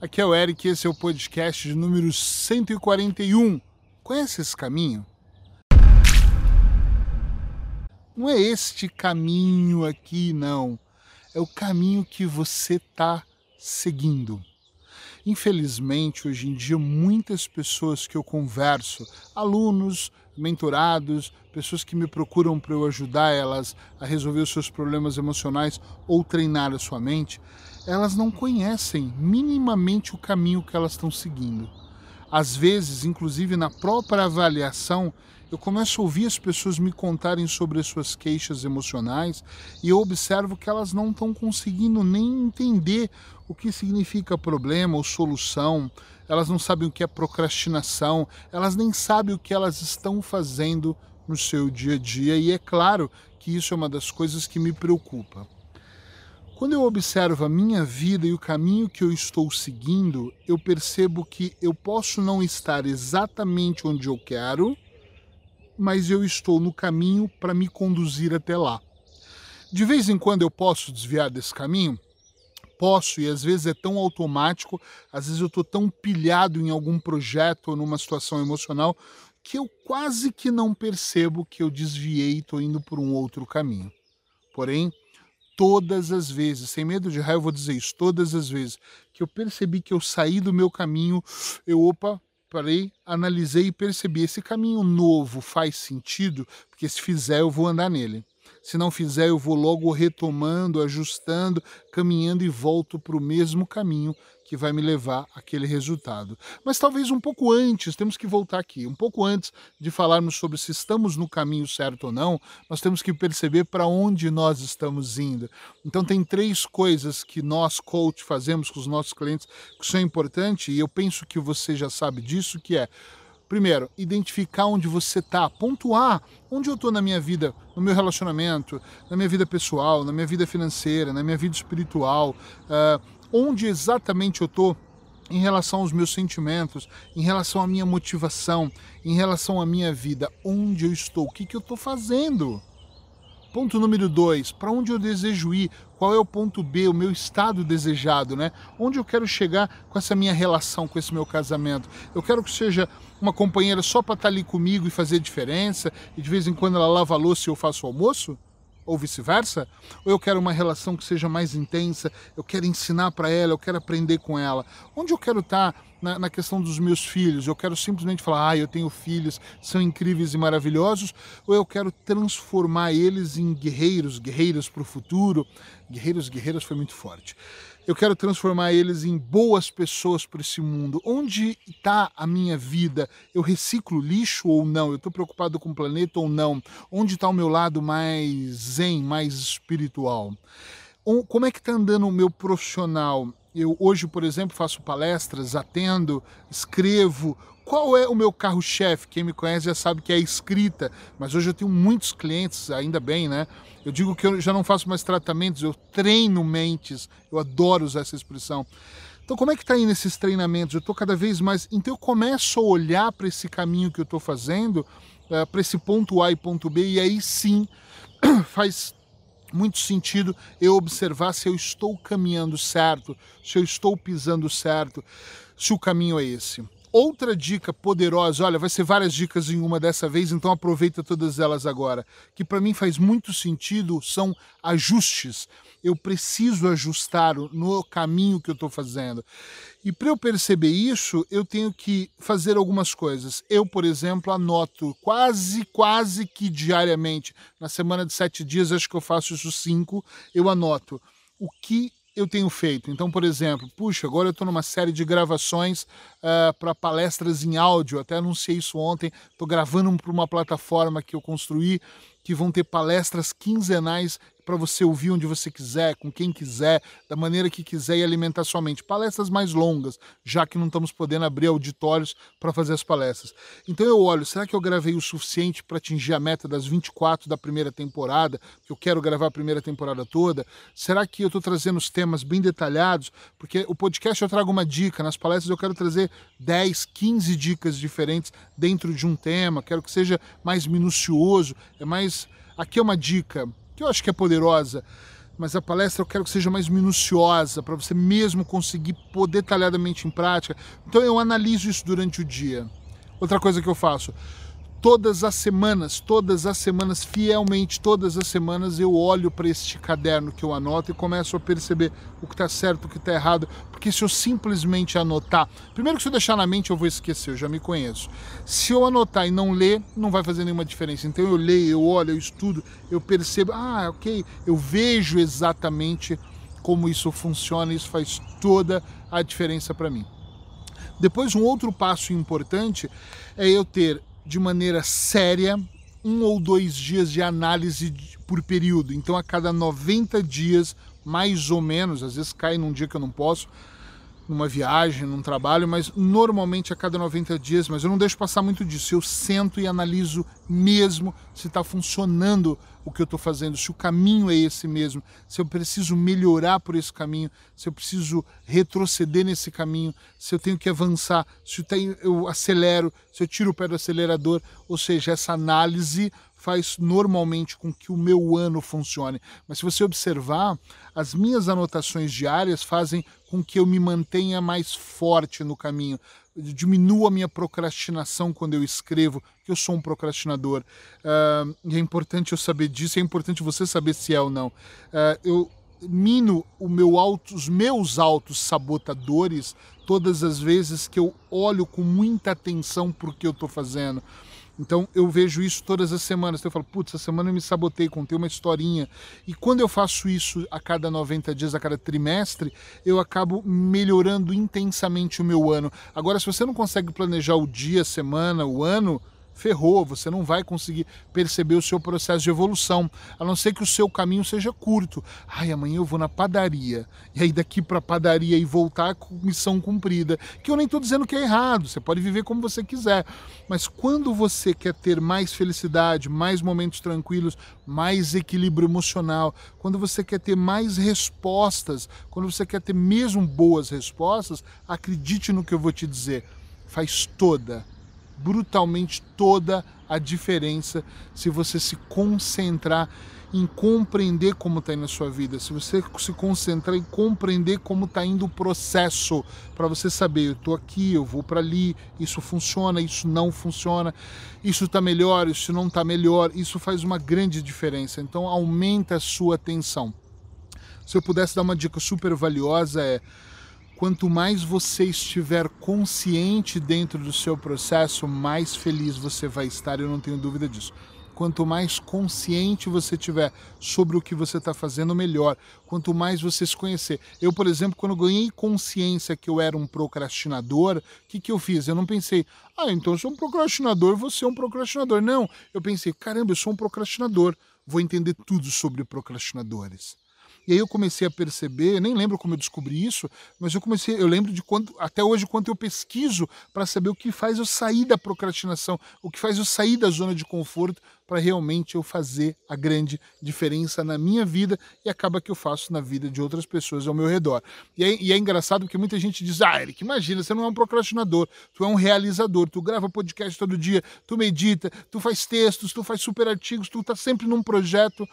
Aqui é o Eric, esse é o podcast de número 141. Conhece esse caminho? Não é este caminho aqui, não. É o caminho que você está seguindo. Infelizmente, hoje em dia, muitas pessoas que eu converso, alunos, mentorados, pessoas que me procuram para eu ajudar elas a resolver os seus problemas emocionais ou treinar a sua mente, elas não conhecem minimamente o caminho que elas estão seguindo. Às vezes, inclusive na própria avaliação, eu começo a ouvir as pessoas me contarem sobre as suas queixas emocionais e eu observo que elas não estão conseguindo nem entender o que significa problema ou solução, elas não sabem o que é procrastinação, elas nem sabem o que elas estão fazendo no seu dia a dia. E é claro que isso é uma das coisas que me preocupa. Quando eu observo a minha vida e o caminho que eu estou seguindo, eu percebo que eu posso não estar exatamente onde eu quero, mas eu estou no caminho para me conduzir até lá. De vez em quando eu posso desviar desse caminho? Posso, e às vezes é tão automático, às vezes eu estou tão pilhado em algum projeto ou numa situação emocional que eu quase que não percebo que eu desviei e estou indo por um outro caminho. Porém, todas as vezes, sem medo de raio, eu vou dizer isso, todas as vezes que eu percebi que eu saí do meu caminho, eu, opa, parei, analisei e percebi, esse caminho novo faz sentido, porque se fizer eu vou andar nele. Se não fizer, eu vou logo retomando, ajustando, caminhando e volto para o mesmo caminho que vai me levar àquele resultado. Mas talvez um pouco antes, temos que voltar aqui, um pouco antes de falarmos sobre se estamos no caminho certo ou não, nós temos que perceber para onde nós estamos indo. Então tem três coisas que nós coach fazemos com os nossos clientes que são importantes e eu penso que você já sabe disso, que é Primeiro, identificar onde você está, pontuar onde eu estou na minha vida, no meu relacionamento, na minha vida pessoal, na minha vida financeira, na minha vida espiritual, uh, onde exatamente eu estou em relação aos meus sentimentos, em relação à minha motivação, em relação à minha vida, onde eu estou, o que, que eu estou fazendo. Ponto número dois, para onde eu desejo ir? Qual é o ponto B, o meu estado desejado, né? Onde eu quero chegar com essa minha relação, com esse meu casamento? Eu quero que seja uma companheira só para estar tá ali comigo e fazer diferença, e de vez em quando ela lava a louça e eu faço o almoço? Ou vice-versa? Ou eu quero uma relação que seja mais intensa, eu quero ensinar para ela, eu quero aprender com ela? Onde eu quero estar tá na, na, questão dos meus filhos? Eu quero simplesmente falar, ah, eu tenho filhos, são incríveis e maravilhosos, ou eu quero transformar eles em guerreiros, guerreiras para o futuro? Guerreiros, guerreiras foi muito forte. Eu quero transformar eles em boas pessoas para esse mundo. Onde está a minha vida? Eu reciclo lixo ou não? Eu estou preocupado com o planeta ou não? Onde está o meu lado mais zen, mais espiritual? Como é que está andando o meu profissional? Eu hoje, por exemplo, faço palestras, atendo, escrevo. Qual é o meu carro-chefe? Quem me conhece já sabe que é a escrita, mas hoje eu tenho muitos clientes, ainda bem, né? Eu digo que eu já não faço mais tratamentos, eu treino mentes. Eu adoro usar essa expressão. Então, como é que está aí nesses treinamentos? Eu estou cada vez mais. Então, eu começo a olhar para esse caminho que eu estou fazendo, eh, para esse ponto A e ponto B, e aí sim faz muito sentido eu observar se eu estou caminhando certo, se eu estou pisando certo, se o caminho é esse. Outra dica poderosa, olha, vai ser várias dicas em uma dessa vez, então aproveita todas elas agora, que para mim faz muito sentido, são ajustes. Eu preciso ajustar no caminho que eu estou fazendo. E para eu perceber isso, eu tenho que fazer algumas coisas. Eu, por exemplo, anoto quase, quase que diariamente. Na semana de sete dias, acho que eu faço isso cinco, eu anoto o que eu tenho feito. Então, por exemplo, puxa, agora eu estou numa série de gravações uh, para palestras em áudio, até anunciei isso ontem, estou gravando para uma plataforma que eu construí, que vão ter palestras quinzenais para você ouvir onde você quiser, com quem quiser, da maneira que quiser e alimentar sua mente. Palestras mais longas, já que não estamos podendo abrir auditórios para fazer as palestras. Então eu olho, será que eu gravei o suficiente para atingir a meta das 24 da primeira temporada? Que eu quero gravar a primeira temporada toda? Será que eu estou trazendo os temas bem detalhados? Porque o podcast eu trago uma dica, nas palestras eu quero trazer 10, 15 dicas diferentes dentro de um tema, quero que seja mais minucioso, é mais. Aqui é uma dica que eu acho que é poderosa. mas a palestra eu quero que seja mais minuciosa, para você mesmo conseguir pôr detalhadamente em prática. Então eu analiso isso durante o dia. Outra coisa que eu faço, todas as semanas, todas as semanas, fielmente, todas as semanas eu olho para este caderno que eu anoto e começo a perceber o que está certo, o que está errado, porque se eu simplesmente anotar, primeiro que se eu deixar na mente eu vou esquecer, eu já me conheço. Se eu anotar e não ler, não vai fazer nenhuma diferença. Então eu leio, eu olho, eu estudo, eu percebo, ah, ok, eu vejo exatamente como isso funciona, isso faz toda a diferença para mim. Depois, um outro passo importante é eu ter de maneira séria um ou dois dias de análise por período. Então, a cada 90 dias, mais ou menos, às vezes cai num dia que eu não posso, numa viagem, num trabalho, mas normalmente a cada 90 dias, mas eu não deixo passar muito disso. Eu sento e analiso mesmo se está funcionando o que eu estou fazendo, se o caminho é esse mesmo, se eu preciso melhorar por esse caminho, se eu preciso retroceder nesse caminho, se eu tenho que avançar, se eu, tenho, eu acelero, se eu tiro o pé do acelerador, ou seja, essa análise faz normalmente com que o meu ano funcione. Mas se você observar, as minhas anotações diárias fazem com que eu me mantenha mais forte no caminho, diminua a minha procrastinação quando eu escrevo, que eu sou um procrastinador. Uh, e é importante eu saber disso, é importante você saber se é ou não. Uh, eu mino o meu auto, os meus autos sabotadores todas as vezes que eu olho com muita atenção para o que eu estou fazendo. Então eu vejo isso todas as semanas. Então eu falo, putz, essa semana eu me sabotei, contei uma historinha. E quando eu faço isso a cada 90 dias, a cada trimestre, eu acabo melhorando intensamente o meu ano. Agora, se você não consegue planejar o dia, a semana, o ano, ferrou, você não vai conseguir perceber o seu processo de evolução, a não ser que o seu caminho seja curto. Ai, amanhã eu vou na padaria, e aí daqui para a padaria e voltar com missão cumprida, que eu nem estou dizendo que é errado, você pode viver como você quiser, mas quando você quer ter mais felicidade, mais momentos tranquilos, mais equilíbrio emocional, quando você quer ter mais respostas, quando você quer ter mesmo boas respostas, acredite no que eu vou te dizer, faz toda brutalmente toda a diferença se você se concentrar em compreender como está indo a sua vida, se você se concentrar em compreender como está indo o processo, para você saber, eu estou aqui, eu vou para ali, isso funciona, isso não funciona, isso está melhor, isso não está melhor, isso faz uma grande diferença. Então aumenta a sua atenção. Se eu pudesse dar uma dica super valiosa é quanto mais você estiver consciente dentro do seu processo, mais feliz você vai estar, eu não tenho dúvida disso. Quanto mais consciente você tiver sobre o que você está fazendo, melhor. Quanto mais você se conhecer. Eu, por exemplo, quando ganhei consciência que eu era um procrastinador, o que, que eu fiz? Eu não pensei, ah, então eu sou um procrastinador, você é um procrastinador. Não, eu pensei, caramba, eu sou um procrastinador. Vou entender tudo sobre procrastinadores. E aí eu comecei a perceber, nem lembro como eu descobri isso, mas eu comecei, eu lembro de quanto, até hoje, quanto eu pesquiso para saber o que faz eu sair da procrastinação, o que faz eu sair da zona de conforto para realmente eu fazer a grande diferença na minha vida e acaba que eu faço na vida de outras pessoas ao meu redor. E é, e é engraçado porque muita gente diz, ah, Eric, imagina, você não é um procrastinador, tu é um realizador, tu grava podcast todo dia, tu medita, tu faz textos, tu faz super artigos, tu tá sempre num projeto.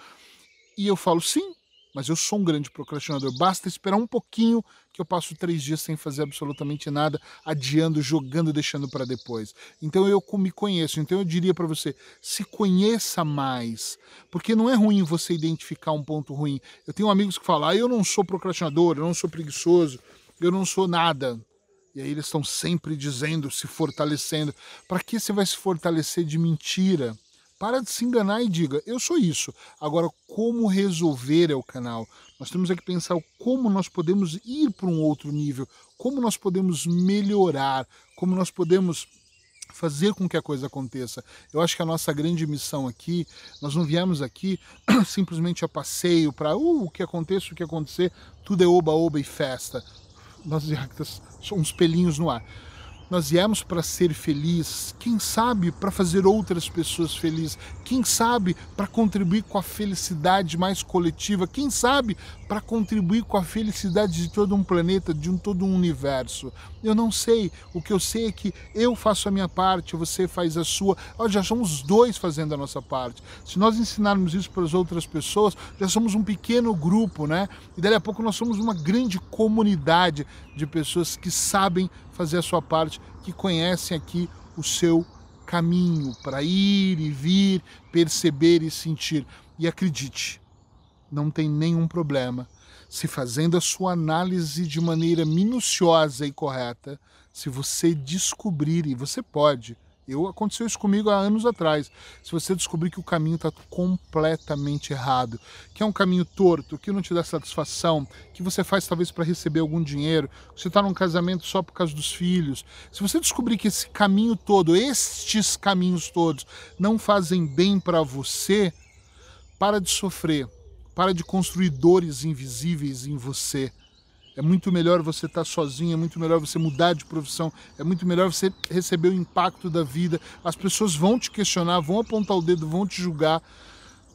E eu falo, sim, mas eu sou um grande procrastinador. Basta esperar um pouquinho que eu passo três dias sem fazer absolutamente nada, adiando, jogando, deixando para depois. Então eu me conheço. Então eu diria para você, se conheça mais, porque não é ruim você identificar um ponto ruim. Eu tenho amigos que falam, ah, eu não sou procrastinador, eu não sou preguiçoso, eu não sou nada. E aí eles estão sempre dizendo, se fortalecendo. Para que você vai se fortalecer de mentira? Para de se enganar e diga, eu sou isso. Agora, como resolver é o canal. Nós temos que pensar como nós podemos ir para um outro nível, como nós podemos melhorar, como nós podemos fazer com que a coisa aconteça. Eu acho que a nossa grande missão aqui, nós não viemos aqui simplesmente a passeio para uh, o que aconteça, o que acontecer, tudo é oba-oba e festa. Nós somos pelinhos no ar nós viemos para ser felizes, quem sabe para fazer outras pessoas felizes, quem sabe para contribuir com a felicidade mais coletiva, quem sabe para contribuir com a felicidade de todo um planeta, de um todo um universo. Eu não sei, o que eu sei é que eu faço a minha parte, você faz a sua, nós já somos dois fazendo a nossa parte. Se nós ensinarmos isso para as outras pessoas, já somos um pequeno grupo, né? E daí a pouco nós somos uma grande comunidade de pessoas que sabem fazer a sua parte, que conhecem aqui o seu caminho para ir e vir, perceber e sentir. E acredite, não tem nenhum problema se fazendo a sua análise de maneira minuciosa e correta, se você descobrir, e você pode, eu aconteceu isso comigo há anos atrás. Se você descobrir que o caminho está completamente errado, que é um caminho torto, que não te dá satisfação, que você faz talvez para receber algum dinheiro, que você está num casamento só por causa dos filhos, se você descobrir que esse caminho todo, estes caminhos todos, não fazem bem para você, para de sofrer, para de construir dores invisíveis em você é muito melhor você estar sozinho, é muito melhor você mudar de profissão, é muito melhor você receber o impacto da vida. As pessoas vão te questionar, vão apontar o dedo, vão te julgar,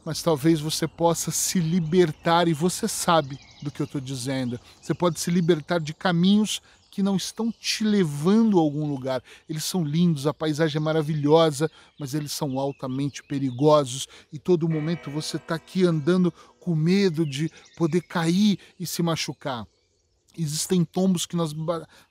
mas talvez você possa se libertar e você sabe do que eu estou dizendo. Você pode se libertar de caminhos que não estão te levando a algum lugar. Eles são lindos, a paisagem é maravilhosa, mas eles são altamente perigosos e todo momento você está aqui andando com medo de poder cair e se machucar. Existem tombos que nós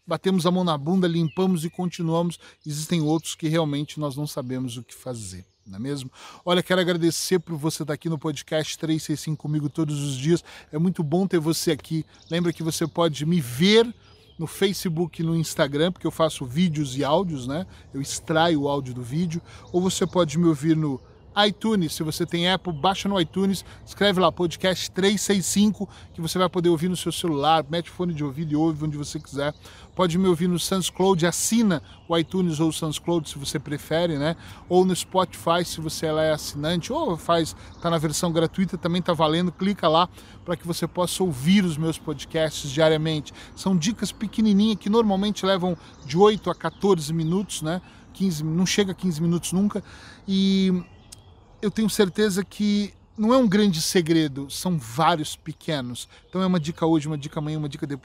batemos a mão na bunda, limpamos e continuamos. Existem outros que realmente nós não sabemos o que fazer, não é mesmo? Olha, quero agradecer por você estar aqui no podcast 365 comigo todos os dias. É muito bom ter você aqui. Lembra que você pode me ver no Facebook e no Instagram, porque eu faço vídeos e áudios, né? Eu extraio o áudio do vídeo. Ou você pode me ouvir no iTunes. Se você tem Apple, baixa no iTunes, escreve lá podcast 365 que você vai poder ouvir no seu celular, mete fone de ouvido e ouve onde você quiser. Pode me ouvir no SoundCloud, assina o iTunes ou o SoundCloud se você prefere, né? Ou no Spotify se você é assinante ou faz tá na versão gratuita, também tá valendo. Clica lá para que você possa ouvir os meus podcasts diariamente. São dicas pequenininhas que normalmente levam de 8 a 14 minutos, né? 15, não chega a 15 minutos nunca. E eu tenho certeza que não é um grande segredo, são vários pequenos. Então é uma dica hoje, uma dica amanhã, uma dica depois.